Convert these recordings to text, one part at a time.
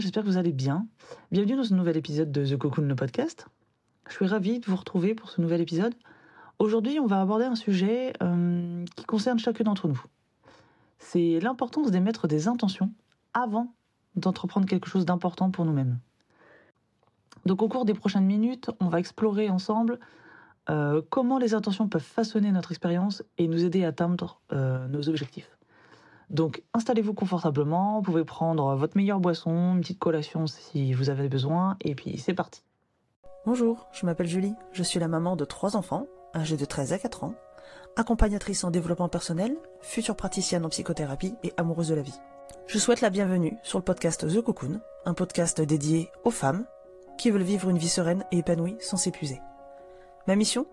j'espère que vous allez bien. Bienvenue dans ce nouvel épisode de The Cocoon, le podcast. Je suis ravie de vous retrouver pour ce nouvel épisode. Aujourd'hui, on va aborder un sujet euh, qui concerne chacun d'entre nous. C'est l'importance d'émettre des intentions avant d'entreprendre quelque chose d'important pour nous-mêmes. Donc au cours des prochaines minutes, on va explorer ensemble euh, comment les intentions peuvent façonner notre expérience et nous aider à atteindre euh, nos objectifs. Donc installez-vous confortablement, vous pouvez prendre votre meilleure boisson, une petite collation si vous avez besoin, et puis c'est parti. Bonjour, je m'appelle Julie, je suis la maman de trois enfants, âgés de 13 à 4 ans, accompagnatrice en développement personnel, future praticienne en psychothérapie et amoureuse de la vie. Je souhaite la bienvenue sur le podcast The Cocoon, un podcast dédié aux femmes qui veulent vivre une vie sereine et épanouie sans s'épuiser. Ma mission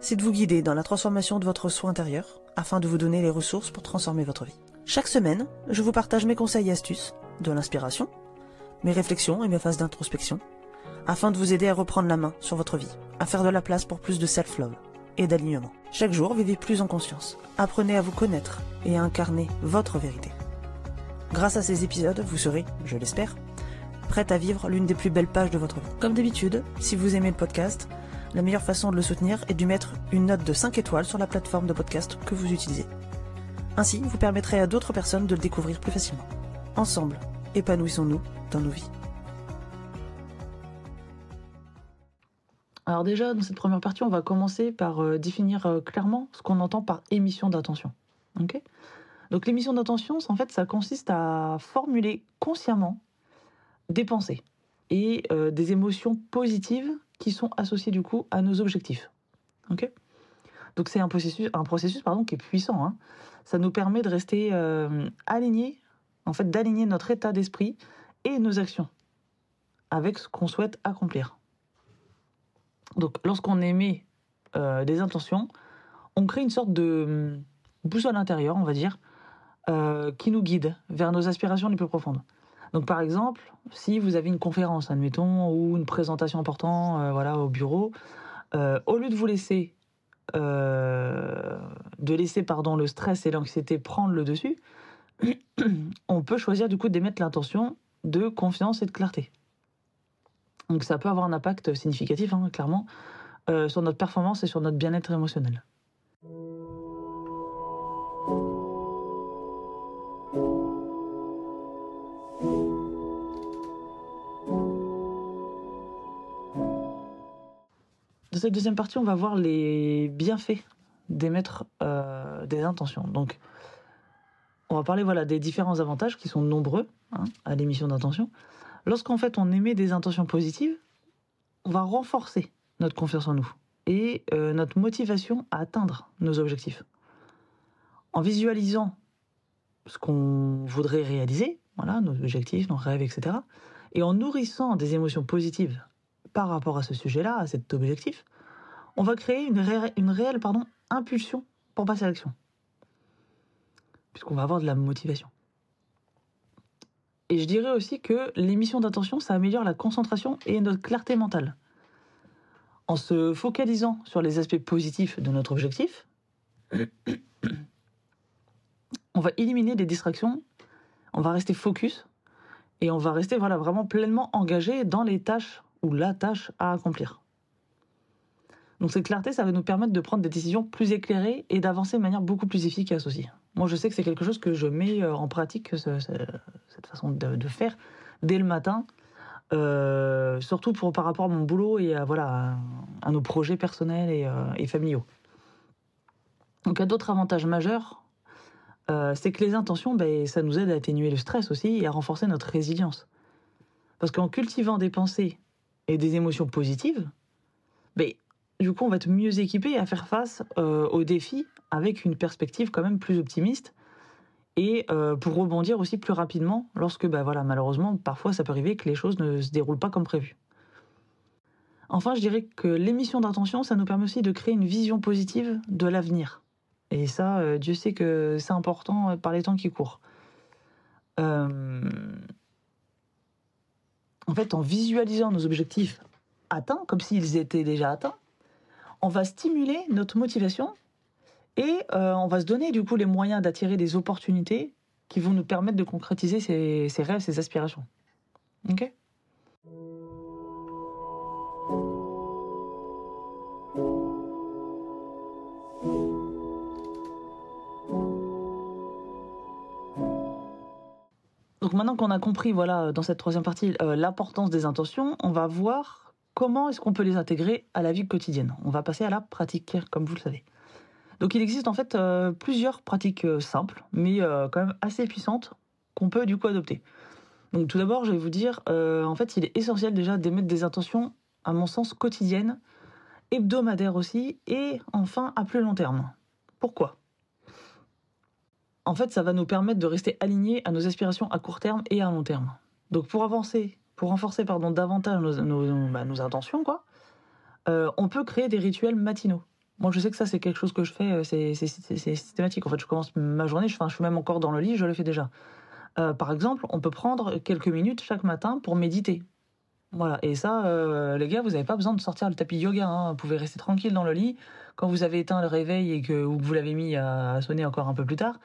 C'est de vous guider dans la transformation de votre soi intérieur afin de vous donner les ressources pour transformer votre vie. Chaque semaine, je vous partage mes conseils et astuces, de l'inspiration, mes réflexions et mes phases d'introspection, afin de vous aider à reprendre la main sur votre vie, à faire de la place pour plus de self-love et d'alignement. Chaque jour, vivez plus en conscience. Apprenez à vous connaître et à incarner votre vérité. Grâce à ces épisodes, vous serez, je l'espère, prête à vivre l'une des plus belles pages de votre vie. Comme d'habitude, si vous aimez le podcast, la meilleure façon de le soutenir est de mettre une note de 5 étoiles sur la plateforme de podcast que vous utilisez. Ainsi, vous permettrez à d'autres personnes de le découvrir plus facilement. Ensemble, épanouissons-nous dans nos vies. Alors déjà, dans cette première partie, on va commencer par euh, définir euh, clairement ce qu'on entend par émission d'intention. Ok? Donc l'émission d'intention, en fait, ça consiste à formuler consciemment des pensées et euh, des émotions positives qui sont associées du coup à nos objectifs. Donc c'est un processus, un processus pardon, qui est puissant. Hein. Ça nous permet de rester euh, alignés, en fait, d'aligner notre état d'esprit et nos actions avec ce qu'on souhaite accomplir. Donc lorsqu'on émet euh, des intentions, on crée une sorte de hum, boussole intérieure, on va dire, euh, qui nous guide vers nos aspirations les plus profondes. Donc par exemple, si vous avez une conférence, admettons, ou une présentation importante voilà, au bureau, au lieu de vous laisser, euh, de laisser pardon, le stress et l'anxiété prendre le dessus, on peut choisir du coup d'émettre l'intention de confiance et de clarté. Donc ça peut avoir un impact significatif, hein, clairement, euh, sur notre performance et sur notre bien-être émotionnel. Dans cette deuxième partie, on va voir les bienfaits d'émettre euh, des intentions. Donc, on va parler voilà des différents avantages qui sont nombreux hein, à l'émission d'intention. Lorsqu'en fait on émet des intentions positives, on va renforcer notre confiance en nous et euh, notre motivation à atteindre nos objectifs. En visualisant ce qu'on voudrait réaliser, voilà, nos objectifs, nos rêves, etc., et en nourrissant des émotions positives par rapport à ce sujet-là, à cet objectif, on va créer une, ré une réelle impulsion pour passer à l'action. Puisqu'on va avoir de la motivation. Et je dirais aussi que l'émission d'intention, ça améliore la concentration et notre clarté mentale. En se focalisant sur les aspects positifs de notre objectif, on va éliminer des distractions, on va rester focus et on va rester vraiment pleinement engagé dans les tâches ou la tâche à accomplir. Donc cette clarté, ça va nous permettre de prendre des décisions plus éclairées et d'avancer de manière beaucoup plus efficace aussi. Moi, je sais que c'est quelque chose que je mets euh, en pratique, ce, ce, cette façon de, faire, dès le matin, euh, surtout par rapport à mon boulot et à, nos projets personnels et, euh, familiaux. Donc il y a d'autres avantages majeurs, c'est que les intentions, ben, ça nous aide à atténuer le stress aussi et à renforcer notre résilience. Parce qu'en cultivant des pensées et des émotions positives, ben, du coup, on va être mieux équipé à faire face euh, aux défis avec une perspective quand même plus optimiste et euh, pour rebondir aussi plus rapidement lorsque, bah voilà, malheureusement, parfois ça peut arriver que les choses ne se déroulent pas comme prévu. Enfin, je dirais que l'émission d'intention, ça nous permet aussi de créer une vision positive de l'avenir. Et ça, euh, Dieu sait que c'est important par les temps qui courent. En fait, en visualisant nos objectifs atteints, comme s'ils étaient déjà atteints, on va stimuler notre motivation et euh, on va se donner du coup les moyens d'attirer des opportunités qui vont nous permettre de concrétiser ces, ces rêves, ces aspirations. Ok? Maintenant qu'on a compris, voilà, dans cette troisième partie, euh, l'importance des intentions, on va voir comment est-ce qu'on peut les intégrer à la vie quotidienne. On va passer à la pratique, comme vous le savez. Donc il existe en fait euh, plusieurs pratiques euh, simples, mais quand même assez puissantes, qu'on peut du coup adopter. Donc tout d'abord, je vais vous dire, en fait, il est essentiel déjà d'émettre des intentions, à mon sens, quotidiennes, hebdomadaires aussi, et enfin à plus long terme. Pourquoi? En fait, ça va nous permettre de rester alignés à nos aspirations à court terme et à long terme. Donc pour avancer, pour renforcer pardon, davantage nos, bah, intentions, quoi, euh, on peut créer des rituels matinaux. Moi, je sais que ça, c'est quelque chose que je fais, euh, c'est systématique. En fait, je commence ma journée, je, je suis même encore dans le lit, je le fais déjà. Euh, par exemple, on peut prendre quelques minutes chaque matin pour méditer. Voilà, et ça, les gars, vous n'avez pas besoin de sortir le tapis yoga. Hein. Vous pouvez rester tranquille dans le lit. Quand vous avez éteint le réveil et que, ou que vous l'avez mis à sonner encore un peu plus tard,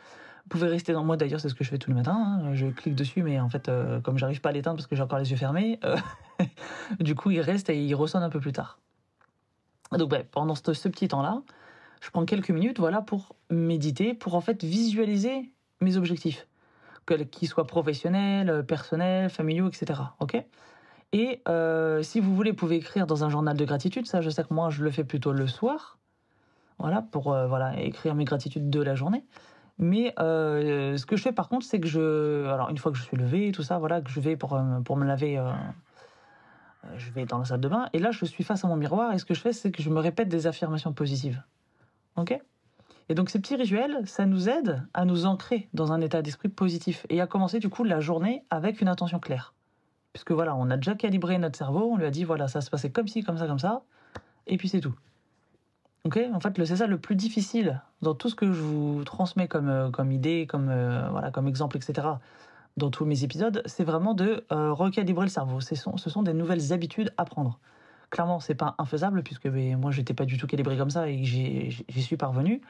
vous pouvez rester dans moi d'ailleurs, c'est ce que je fais tous les matins. Hein. Je clique dessus, mais en fait, euh, comme j'arrive pas à l'éteindre parce que j'ai encore les yeux fermés, euh, du coup, il reste et il ressonne un peu plus tard. Donc, bref, pendant ce, petit temps-là, je prends quelques minutes, voilà, pour méditer, pour en fait visualiser mes objectifs, qu'ils soient professionnels, personnels, familiaux, etc. Ok? Et euh, si vous voulez, vous pouvez écrire dans un journal de gratitude. Ça, je sais que moi, je le fais plutôt le soir. Voilà, pour voilà écrire mes gratitudes de la journée. Mais euh, ce que je fais par contre, c'est que je, alors une fois que je suis levé, tout ça, voilà, que je vais pour euh, pour me laver, euh, je vais dans la salle de bain et là je suis face à mon miroir et ce que je fais, c'est que je me répète des affirmations positives. Ok? Et donc ces petits rituels, ça nous aide à nous ancrer dans un état d'esprit positif et à commencer du coup la journée avec une intention claire. Puisque voilà, on a déjà calibré notre cerveau, on lui a dit voilà, ça se passait comme ci, comme ça, comme ça, et puis c'est tout. Ok, en fait, c'est ça le plus difficile dans tout ce que je vous transmets comme, euh, comme idée, comme, euh, voilà, comme exemple, etc. Dans tous mes épisodes, c'est vraiment de euh, recalibrer le cerveau. Ce sont, ce sont des nouvelles habitudes à prendre. Clairement, c'est pas infaisable puisque ben, moi, j'étais pas du tout calibré comme ça et j'y suis parvenu.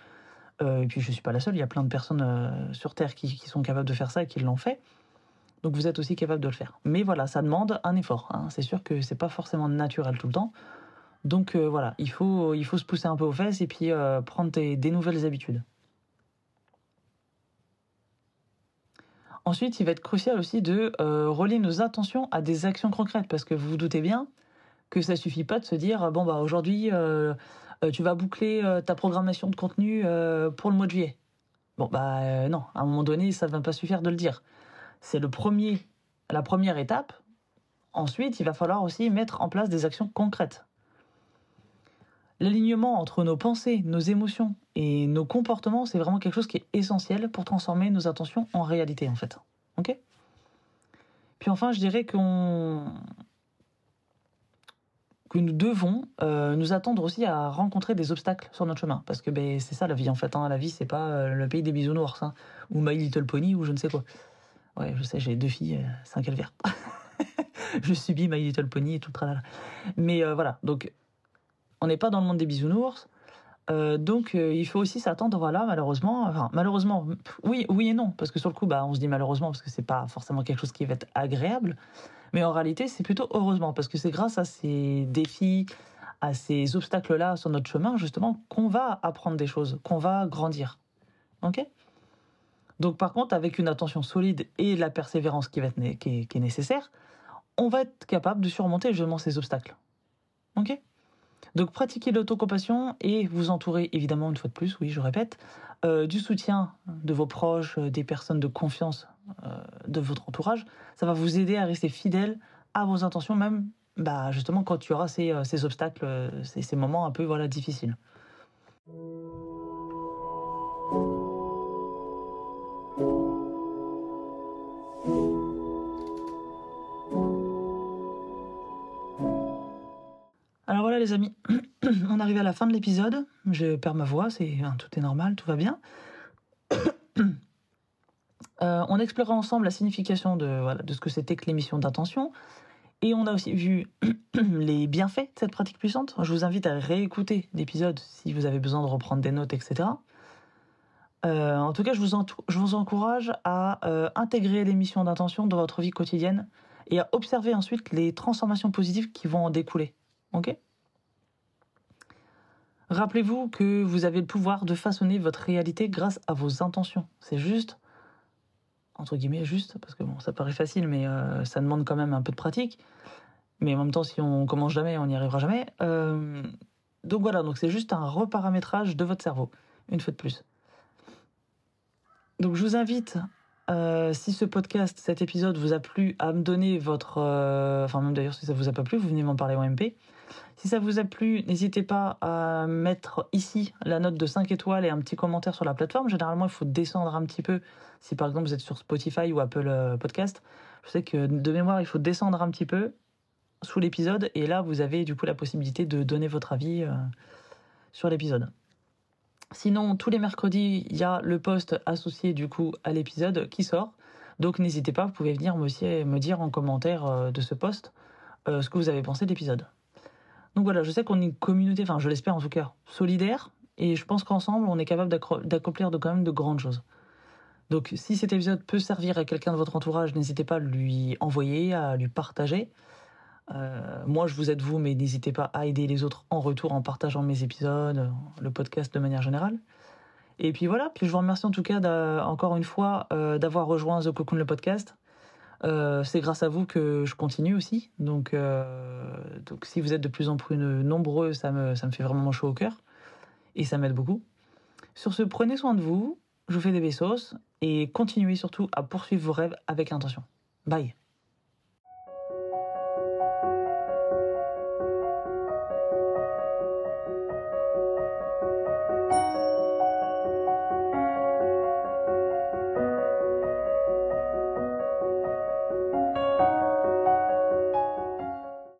et puis, je suis pas la seule. Il y a plein de personnes sur Terre qui, qui, sont capables de faire ça et qui l'ont fait. Donc, vous êtes aussi capable de le faire. Mais voilà, ça demande un effort. Hein. C'est sûr que c'est pas forcément naturel tout le temps. Donc euh, voilà, il faut, il faut se pousser un peu aux fesses et puis euh, prendre des, nouvelles habitudes. Ensuite, il va être crucial aussi de euh, relier nos attentions à des actions concrètes parce que vous vous doutez bien que ça suffit pas de se dire bon bah aujourd'hui tu vas boucler ta programmation de contenu pour le mois de juillet. Bon bah non, à un moment donné ça ne va pas suffire de le dire. C'est le premier, la première étape. Ensuite, il va falloir aussi mettre en place des actions concrètes. L'alignement entre nos pensées, nos émotions et nos comportements, c'est vraiment quelque chose qui est essentiel pour transformer nos intentions en réalité, en fait. Ok? Puis enfin, je dirais qu'on que nous devons euh, nous attendre aussi à rencontrer des obstacles sur notre chemin. Parce que ben, c'est ça la vie en fait. Hein. La vie, c'est pas euh, le pays des bisounours, hein. ou My Little Pony, ou je ne sais quoi. Ouais, je sais, j'ai deux filles, euh, c'est je subis My Little Pony et tout le tralala. Mais voilà, donc on n'est pas dans le monde des bisounours. Euh, donc euh, il faut aussi s'attendre, voilà, malheureusement, malheureusement, oui, oui et non, parce que sur le coup, bah, on se dit malheureusement parce que c'est pas forcément quelque chose qui va être agréable, mais en réalité, c'est plutôt heureusement parce que c'est grâce à ces défis, à ces obstacles-là sur notre chemin, justement, qu'on va apprendre des choses, qu'on va grandir. Donc par contre, avec une attention solide et la persévérance qui va être qui est nécessaire, on va être capable de surmonter justement ces obstacles. Ok? Donc pratiquez l'autocompassion et vous entourez évidemment une fois de plus, oui je répète, euh, du soutien de vos proches, euh, des personnes de confiance euh, de votre entourage. Ça va vous aider à rester fidèle à vos intentions, même bah, justement quand il y aura ces, ces obstacles, ces, ces moments un peu voilà, difficiles. Les amis, on arrive à la fin de l'épisode. Je perds ma voix, c'est hein, tout est normal, tout va bien. Euh, on explorera ensemble la signification de, ce que c'était que l'émission d'intention. Et on a aussi vu les bienfaits de cette pratique puissante. Je vous invite à réécouter l'épisode si vous avez besoin de reprendre des notes, etc. Euh, en tout cas, je vous, je vous encourage à euh, intégrer l'émission d'intention dans votre vie quotidienne et à observer ensuite les transformations positives qui vont en découler. Ok? Rappelez-vous que vous avez le pouvoir de façonner votre réalité grâce à vos intentions. C'est juste, entre guillemets, juste, parce que bon, ça paraît facile, mais euh, ça demande quand même un peu de pratique. Mais en même temps, si on commence jamais, on n'y arrivera jamais. Euh, donc voilà, donc c'est juste un reparamétrage de votre cerveau, une fois de plus. Donc je vous invite, euh, si ce podcast, cet épisode vous a plu, à me donner votre... enfin même d'ailleurs si ça vous a pas plu, vous venez m'en parler en MP. Si ça vous a plu, n'hésitez pas à mettre ici la note de 5 étoiles et un petit commentaire sur la plateforme. Généralement, il faut descendre un petit peu. Si par exemple vous êtes sur Spotify ou Apple euh, Podcast, je sais que de mémoire, il faut descendre un petit peu sous l'épisode et là, vous avez du coup la possibilité de donner votre avis euh, sur l'épisode. Sinon, tous les mercredis, il y a le post associé du coup à l'épisode qui sort. Donc n'hésitez pas, vous pouvez venir me, dire en commentaire euh, de ce post ce que vous avez pensé de l'épisode. Donc voilà, je sais qu'on est une communauté, enfin je l'espère en tout cas, solidaire, et je pense qu'ensemble, on est capable d'accomplir quand même de grandes choses. Donc si cet épisode peut servir à quelqu'un de votre entourage, n'hésitez pas à lui envoyer, à lui partager. Euh, moi, je vous aide vous, mais n'hésitez pas à aider les autres en retour en partageant mes épisodes, le podcast de manière générale. Et puis voilà, puis je vous remercie en tout cas encore une fois euh, d'avoir rejoint The Cocoon le podcast. Euh, c'est grâce à vous que je continue aussi. Donc, euh, donc si vous êtes de plus en plus nombreux, ça me, ça me fait vraiment chaud au cœur. Et ça m'aide beaucoup. Sur ce, prenez soin de vous. Je vous fais des vaisseaux. Et continuez surtout à poursuivre vos rêves avec intention. Bye